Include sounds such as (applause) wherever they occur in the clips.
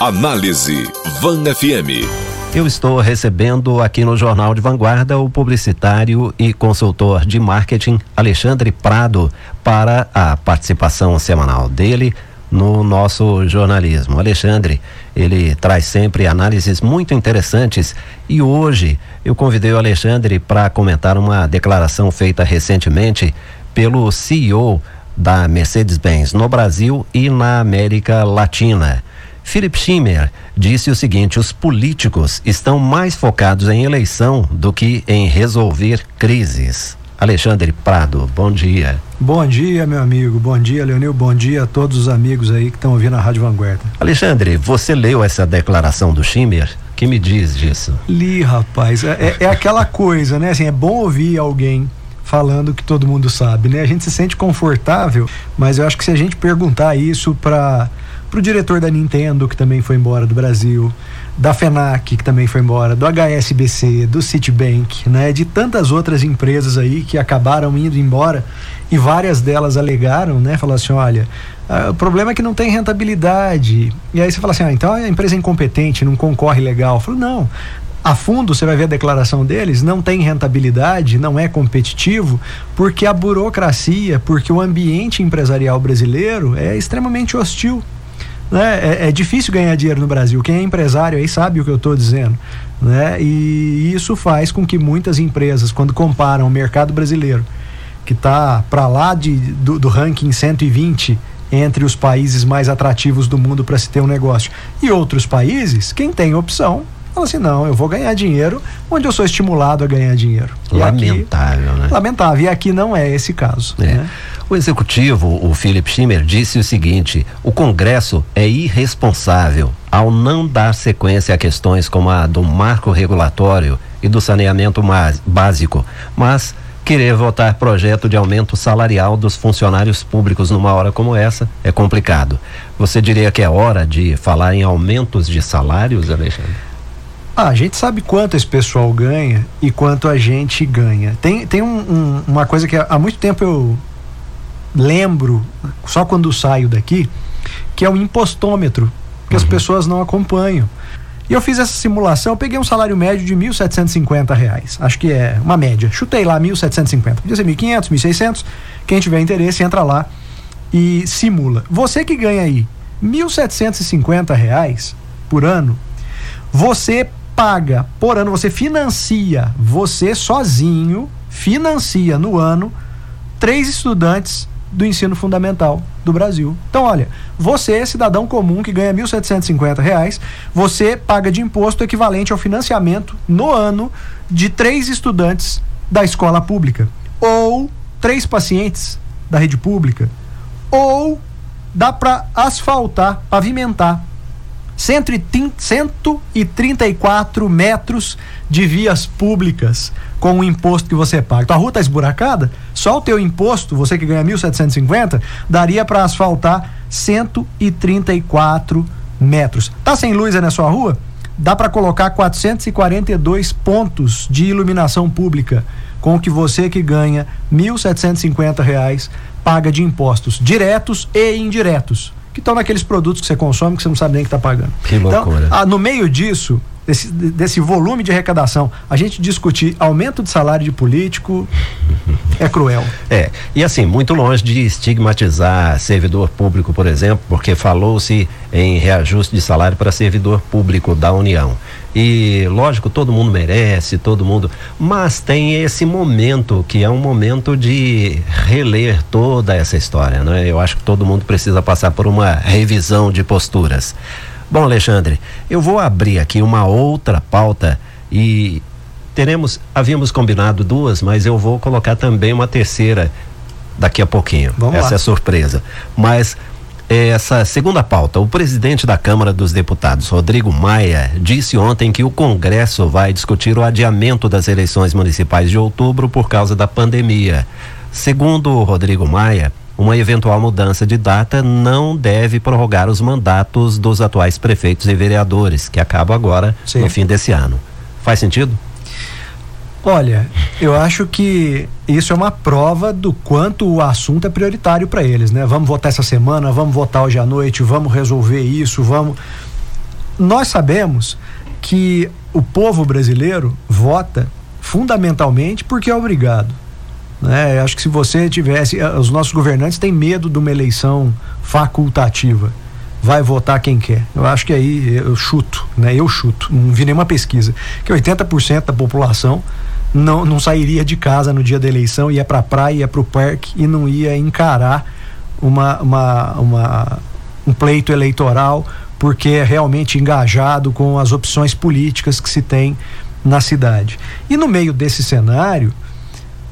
Análise Van FM. Eu estou recebendo aqui no Jornal de Vanguarda o publicitário e consultor de marketing Alexandre Prado para a participação semanal dele no nosso jornalismo. Alexandre, ele traz sempre análises muito interessantes e hoje eu convidei o Alexandre para comentar uma declaração feita recentemente pelo CEO da Mercedes-Benz no Brasil e na América Latina. Philip Schimmer disse o seguinte: os políticos estão mais focados em eleição do que em resolver crises. Alexandre Prado, bom dia. Bom dia, meu amigo. Bom dia, Leonil. Bom dia a todos os amigos aí que estão ouvindo a Rádio Vanguarda. Alexandre, você leu essa declaração do Schimmer? que me diz disso? Li, rapaz. É, é, é aquela coisa, né? Assim, é bom ouvir alguém falando que todo mundo sabe, né? A gente se sente confortável, mas eu acho que se a gente perguntar isso para pro diretor da Nintendo, que também foi embora do Brasil, da FENAC, que também foi embora, do HSBC, do Citibank, né, de tantas outras empresas aí que acabaram indo embora e várias delas alegaram, né, falaram assim, olha, ah, o problema é que não tem rentabilidade. E aí você fala assim, ah, então a empresa é incompetente, não concorre legal. Eu falo, não, a fundo, você vai ver a declaração deles, não tem rentabilidade, não é competitivo, porque a burocracia, porque o ambiente empresarial brasileiro é extremamente hostil né? É, é, difícil ganhar dinheiro no Brasil. Quem é empresário aí sabe o que eu estou dizendo. Né? E isso faz com que muitas empresas, quando comparam o mercado brasileiro, que está para lá de, do, do ranking 120 entre os países mais atrativos do mundo para se ter um negócio, e outros países, quem tem opção fala assim: não, eu vou ganhar dinheiro onde eu sou estimulado a ganhar dinheiro. Lamentável, aqui, né? Lamentável. E aqui não é esse caso. É. Né? O executivo, o Philip Schimmer, disse o seguinte: o Congresso é irresponsável ao não dar sequência a questões como a do marco regulatório e do saneamento básico, mas querer votar projeto de aumento salarial dos funcionários públicos numa hora como essa é complicado. Você diria que é hora de falar em aumentos de salários, Alexandre? Ah, a gente sabe quanto esse pessoal ganha e quanto a gente ganha. Tem, tem um, um, uma coisa que há muito tempo eu lembro, só quando saio daqui, que é o impostômetro, que uhum. as pessoas não acompanham. E eu fiz essa simulação, peguei um salário médio de 1.750 reais. Acho que é uma média. Chutei lá R$ 1.750. Podia ser R$ 1.500, R$ 1.600. Quem tiver interesse, entra lá e simula. Você que ganha aí 1.750 reais por ano, você paga por ano, você financia, você sozinho financia no ano três estudantes do ensino fundamental do Brasil. Então, olha, você, cidadão comum que ganha 1.750 reais, você paga de imposto equivalente ao financiamento no ano de três estudantes da escola pública, ou três pacientes da rede pública, ou dá para asfaltar, pavimentar 134 metros de vias públicas com o imposto que você paga. Tua rua está esburacada? Só o teu imposto, você que ganha 1.750, daria para asfaltar 134 metros. Tá sem luz aí na sua rua? Dá para colocar 442 pontos de iluminação pública com o que você que ganha 1.750 reais paga de impostos diretos e indiretos que estão naqueles produtos que você consome que você não sabe nem que está pagando. Que loucura. Então, ah, no meio disso, desse, desse volume de arrecadação, a gente discutir aumento de salário de político é cruel. É, e assim, muito longe de estigmatizar servidor público, por exemplo, porque falou-se em reajuste de salário para servidor público da União. E lógico, todo mundo merece, todo mundo, mas tem esse momento que é um momento de reler toda essa história, né? Eu acho que todo mundo precisa passar por uma revisão de posturas. Bom, Alexandre, eu vou abrir aqui uma outra pauta e teremos, havíamos combinado duas, mas eu vou colocar também uma terceira daqui a pouquinho. Vamos Essa lá. é surpresa. Mas essa segunda pauta, o presidente da Câmara dos Deputados, Rodrigo Maia, disse ontem que o Congresso vai discutir o adiamento das eleições municipais de outubro por causa da pandemia. Segundo o Rodrigo Maia, uma eventual mudança de data não deve prorrogar os mandatos dos atuais prefeitos e vereadores, que acabam agora Sim. no fim desse ano. Faz sentido? Olha, eu acho que isso é uma prova do quanto o assunto é prioritário para eles, né? Vamos votar essa semana, vamos votar hoje à noite, vamos resolver isso, vamos. nós sabemos que o povo brasileiro vota fundamentalmente porque é obrigado. Né? Acho que se você tivesse. Eh, os nossos governantes têm medo de uma eleição facultativa. Vai votar quem quer. Eu acho que aí eu chuto, né? Eu chuto. Não vi nenhuma pesquisa. Que 80% da população não, não sairia de casa no dia da eleição, ia para a praia, ia para o parque e não ia encarar uma, uma, uma, um pleito eleitoral porque é realmente engajado com as opções políticas que se tem na cidade. E no meio desse cenário,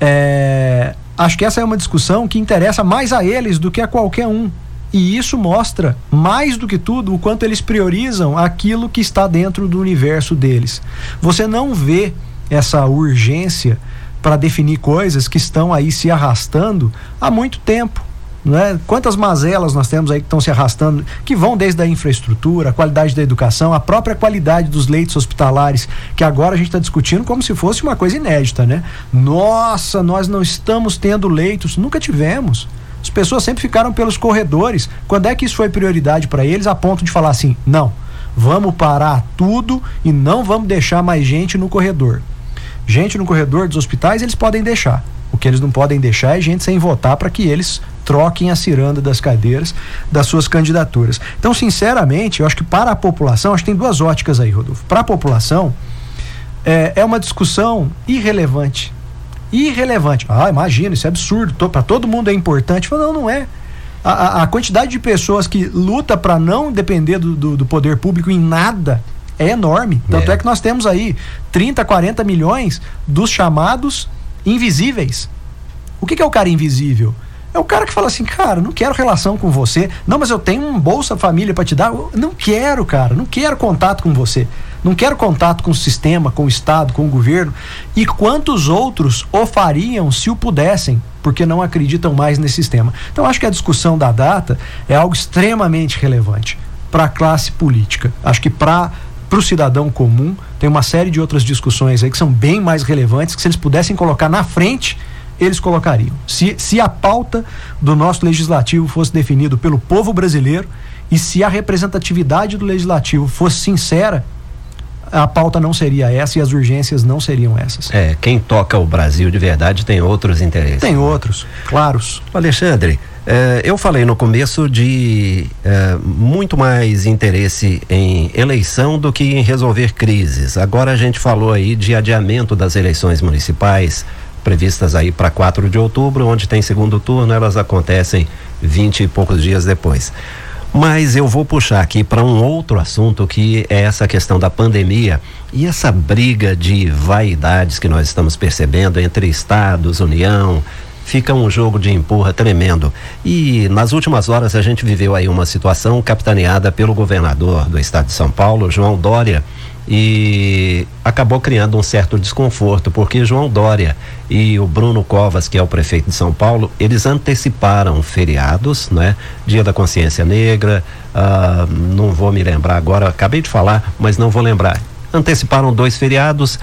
é, acho que essa é uma discussão que interessa mais a eles do que a qualquer um. E isso mostra, mais do que tudo, o quanto eles priorizam aquilo que está dentro do universo deles. Você não vê essa urgência para definir coisas que estão aí se arrastando há muito tempo. Né? Quantas mazelas nós temos aí que estão se arrastando, que vão desde a infraestrutura, a qualidade da educação, a própria qualidade dos leitos hospitalares, que agora a gente está discutindo como se fosse uma coisa inédita, né? Nossa, nós não estamos tendo leitos, nunca tivemos. As pessoas sempre ficaram pelos corredores. Quando é que isso foi prioridade para eles a ponto de falar assim: não, vamos parar tudo e não vamos deixar mais gente no corredor? Gente no corredor dos hospitais eles podem deixar. O que eles não podem deixar é gente sem votar para que eles troquem a ciranda das cadeiras das suas candidaturas. Então, sinceramente, eu acho que para a população, acho que tem duas óticas aí, Rodolfo. Para a população, é, é uma discussão irrelevante. Irrelevante. Ah, imagina, isso é absurdo. Para todo mundo é importante. Falo, não, não é. A, a, quantidade de pessoas que luta para não depender do, do, do, poder público em nada é enorme. Tanto é. é que nós temos aí 30, 40 milhões dos chamados invisíveis. O que, que é o cara invisível? É o cara que fala assim, cara, não quero relação com você. Não, mas eu tenho um Bolsa Família para te dar. não quero, cara, não quero contato com você. Não quero contato com o sistema, com o Estado, com o governo. E quantos outros o fariam se o pudessem, porque não acreditam mais nesse sistema. Então, acho que a discussão da data é algo extremamente relevante para a classe política. Acho que para para o cidadão comum, tem uma série de outras discussões aí que são bem mais relevantes, que se eles pudessem colocar na frente, eles colocariam. Se, se a pauta do nosso legislativo fosse definido pelo povo brasileiro e se a representatividade do legislativo fosse sincera, a pauta não seria essa e as urgências não seriam essas. É, quem toca o Brasil de verdade tem outros interesses. Tem outros, claros. Alexandre, é, eu falei no começo de é, muito mais interesse em eleição do que em resolver crises. Agora a gente falou aí de adiamento das eleições municipais previstas aí para 4 de outubro, onde tem segundo turno, elas acontecem 20 e poucos dias depois. Mas eu vou puxar aqui para um outro assunto que é essa questão da pandemia e essa briga de vaidades que nós estamos percebendo entre estados, União, fica um jogo de empurra tremendo. E nas últimas horas a gente viveu aí uma situação capitaneada pelo governador do estado de São Paulo, João Dória, e acabou criando um certo desconforto, porque João Dória e o Bruno Covas, que é o prefeito de São Paulo, eles anteciparam feriados, né? Dia da Consciência Negra, uh, não vou me lembrar agora, acabei de falar, mas não vou lembrar. Anteciparam dois feriados,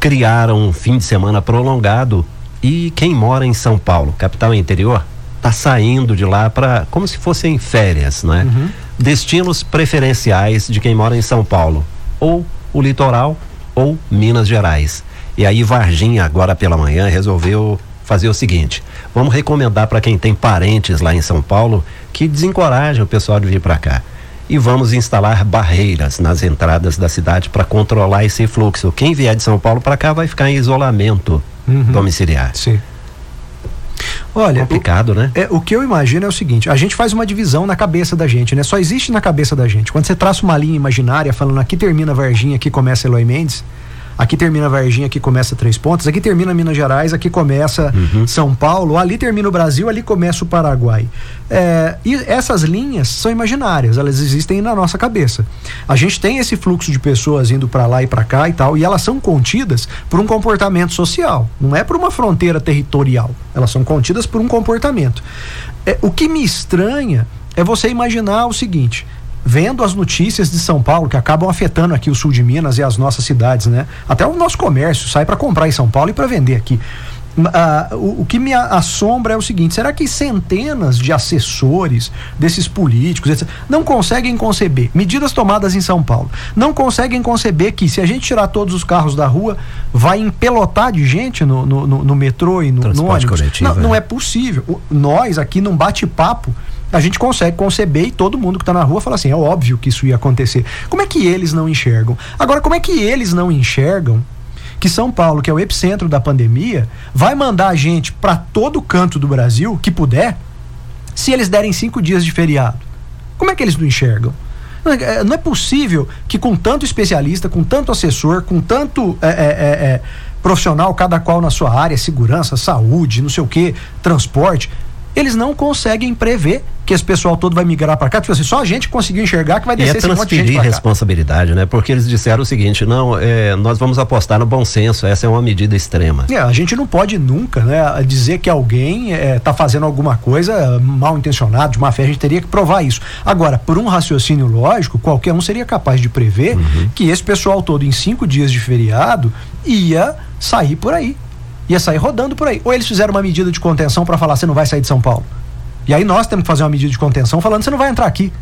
criaram um fim de semana prolongado e quem mora em São Paulo, capital interior, está saindo de lá para como se fossem férias, né? Uhum. Destinos preferenciais de quem mora em São Paulo, ou o litoral ou Minas Gerais. E aí Varginha agora pela manhã resolveu fazer o seguinte: vamos recomendar para quem tem parentes lá em São Paulo que desencoraje o pessoal de vir para cá. E vamos instalar barreiras nas entradas da cidade para controlar esse fluxo. Quem vier de São Paulo para cá vai ficar em isolamento uhum. domiciliar. Sim. Olha, complicado, o, né? É, o que eu imagino é o seguinte: a gente faz uma divisão na cabeça da gente, né? Só existe na cabeça da gente. Quando você traça uma linha imaginária falando aqui termina Varginha, aqui começa Eloy Mendes, aqui termina Varginha, aqui começa Três Pontos, aqui termina Minas Gerais, aqui começa uhum. São Paulo, ali termina o Brasil, ali começa o Paraguai. É, e essas linhas são imaginárias, elas existem na nossa cabeça. A gente tem esse fluxo de pessoas indo para lá e para cá e tal, e elas são contidas por um comportamento social, não é por uma fronteira territorial. Elas são contidas por um comportamento. É, o que me estranha é você imaginar o seguinte: vendo as notícias de São Paulo que acabam afetando aqui o sul de Minas e as nossas cidades, né? Até o nosso comércio sai para comprar em São Paulo e para vender aqui. Uh, o, o, que me assombra é o seguinte: será que centenas de assessores desses políticos etc., não conseguem conceber medidas tomadas em São Paulo? Não conseguem conceber que, se a gente tirar todos os carros da rua, vai empelotar de gente no, no, no, no metrô e no, no ônibus? Coletivo, não, é. não é possível. Nós, aqui num bate-papo, a gente consegue conceber e todo mundo que está na rua fala assim: é óbvio que isso ia acontecer. Como é que eles não enxergam? Agora, como é que eles não enxergam que São Paulo, que é o epicentro da pandemia, vai mandar a gente para todo canto do Brasil que puder, se eles derem cinco dias de feriado. Como é que eles não enxergam? Não é, é possível que com tanto especialista, com tanto assessor, com tanto é, é, é, é profissional, cada qual na sua área, segurança, saúde, não sei o que, transporte, eles não conseguem prever que esse pessoal todo vai migrar para cá. Tipo assim, só a gente conseguiu enxergar que vai descer e é transferir responsabilidade, né? Porque eles disseram o seguinte: não, é, nós vamos apostar no bom senso. Essa é uma medida extrema. É, a gente não pode nunca, né, dizer que alguém está é, tá fazendo alguma coisa mal intencionado, de má fé. A gente teria que provar isso. Agora, por um raciocínio lógico, qualquer um seria capaz de prever uhum. que esse pessoal todo, em cinco dias de feriado, ia sair por aí ia sair rodando por aí. Ou eles fizeram uma medida de contenção para falar você não vai sair de São Paulo. E aí nós temos que fazer uma medida de contenção falando você não vai entrar aqui.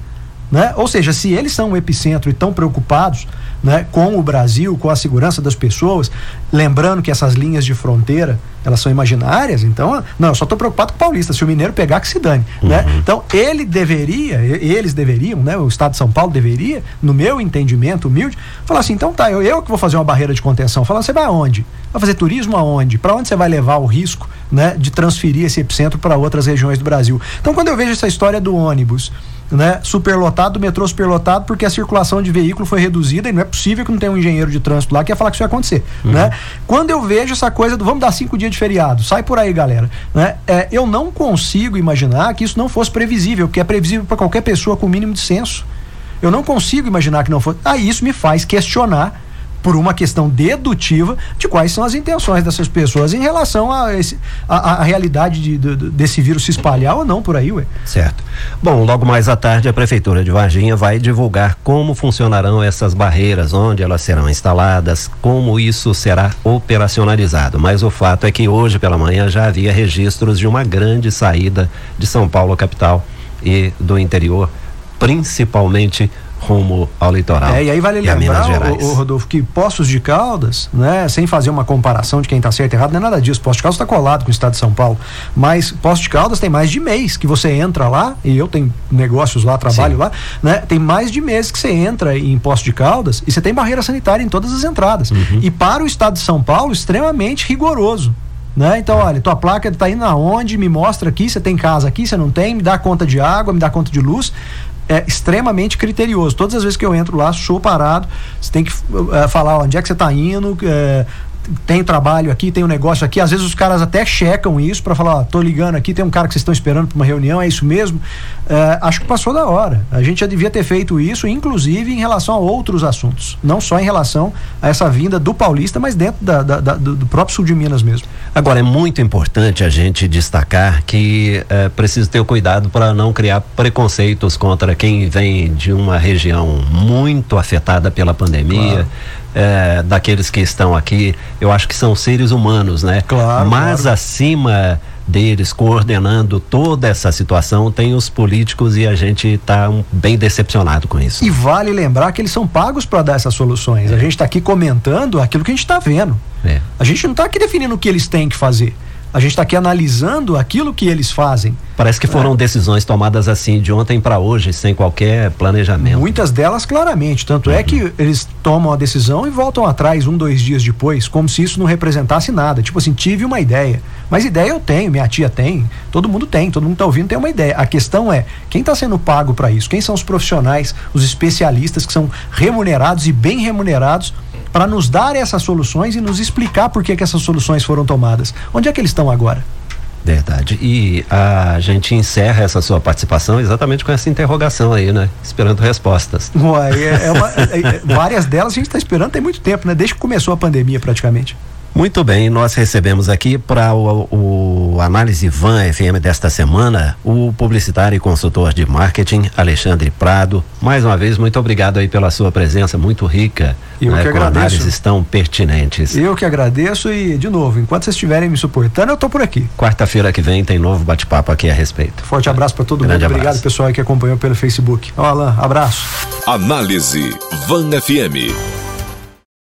Né? Ou seja, se eles são o epicentro e estão preocupados né, com o Brasil, com a segurança das pessoas, lembrando que essas linhas de fronteira elas são imaginárias, então, não, eu só estou preocupado com o paulista, se o mineiro pegar que se dane, uhum. né? Então, ele deveria, eles deveriam, né, o estado de São Paulo deveria, no meu entendimento humilde, falar assim, então tá, eu, eu que vou fazer uma barreira de contenção, falar, você vai aonde? Vai fazer turismo aonde? Para onde você vai levar o risco, né, de transferir esse epicentro para outras regiões do Brasil? Então, quando eu vejo essa história do ônibus, né, superlotado, metrô superlotado, porque a circulação de veículo foi reduzida e não é possível que não tenha um engenheiro de trânsito lá que ia falar que isso ia acontecer. Uhum. Né? Quando eu vejo essa coisa do vamos dar cinco dias de feriado, sai por aí, galera. Né? É, eu não consigo imaginar que isso não fosse previsível, porque é previsível para qualquer pessoa com o mínimo de senso. Eu não consigo imaginar que não fosse. Aí ah, isso me faz questionar por uma questão dedutiva de quais são as intenções dessas pessoas em relação a, esse, a, a realidade de, de, desse vírus se espalhar ou não por aí, ué. Certo. Bom, logo mais à tarde a Prefeitura de Varginha vai divulgar como funcionarão essas barreiras, onde elas serão instaladas, como isso será operacionalizado. Mas o fato é que hoje pela manhã já havia registros de uma grande saída de São Paulo capital e do interior, principalmente rumo ao litoral. É, e aí vale e lembrar, o, o, Rodolfo, que Poços de Caldas, né, sem fazer uma comparação de quem está certo e errado, não é nada disso. Poços de Caldas está colado com o estado de São Paulo. Mas Poços de Caldas tem mais de mês que você entra lá, e eu tenho negócios lá, trabalho Sim. lá, né? Tem mais de mês que você entra em Poços de Caldas e você tem barreira sanitária em todas as entradas. Uhum. E para o estado de São Paulo, extremamente rigoroso. Né? Então, olha, tua placa está indo aonde? Me mostra aqui, você tem casa aqui, você não tem, me dá conta de água, me dá conta de luz é extremamente criterioso. Todas as vezes que eu entro lá, sou parado, você tem que é, falar onde é que você está indo, é, tem trabalho aqui, tem um negócio aqui. Às vezes os caras até checam isso para falar, ó, tô ligando aqui, tem um cara que vocês estão esperando para uma reunião, é isso mesmo? É, acho que passou da hora. A gente já devia ter feito isso, inclusive em relação a outros assuntos, não só em relação a essa vinda do Paulista, mas dentro da, da, da, do próprio sul de Minas mesmo. Agora é muito importante a gente destacar que é preciso ter cuidado para não criar preconceitos contra quem vem de uma região muito afetada pela pandemia. Claro é, daqueles que estão aqui, eu acho que são seres humanos, né? Claro. Mas claro. acima deles coordenando toda essa situação tem os políticos e a gente está um, bem decepcionado com isso. E vale lembrar que eles são pagos para dar essas soluções. É. A gente está aqui comentando aquilo que a gente está vendo. É. A gente não está aqui definindo o que eles têm que fazer. A gente está aqui analisando aquilo que eles fazem. Parece que foram é. decisões tomadas assim de ontem para hoje, sem qualquer planejamento. Muitas delas, claramente. Tanto uhum. é que eles tomam a decisão e voltam atrás um, dois dias depois, como se isso não representasse nada. Tipo assim, tive uma ideia. Mas ideia eu tenho, minha tia tem, todo mundo tem, todo mundo está ouvindo tem uma ideia. A questão é quem está sendo pago para isso? Quem são os profissionais, os especialistas que são remunerados e bem remunerados para nos dar essas soluções e nos explicar por que, que essas soluções foram tomadas. Onde é que eles estão agora? Verdade. E a gente encerra essa sua participação exatamente com essa interrogação aí, né? Esperando respostas. Uai, é, é uma, (laughs) é, é várias delas a gente está esperando tem muito tempo, né? Desde que começou a pandemia praticamente. Muito bem, nós recebemos aqui para o, o, Análise Van FM desta semana o publicitário e consultor de marketing Alexandre Prado. Mais uma vez, muito obrigado aí pela sua presença, muito rica. Eu né, que com agradeço. análises tão pertinentes. Eu que agradeço e, de novo, enquanto vocês estiverem me suportando, eu estou por aqui. Quarta-feira que vem tem novo bate-papo aqui a respeito. Forte abraço para todo Grande mundo. Abraço. Obrigado, pessoal que acompanhou pelo Facebook. Ó, Alan, abraço. Análise Van FM.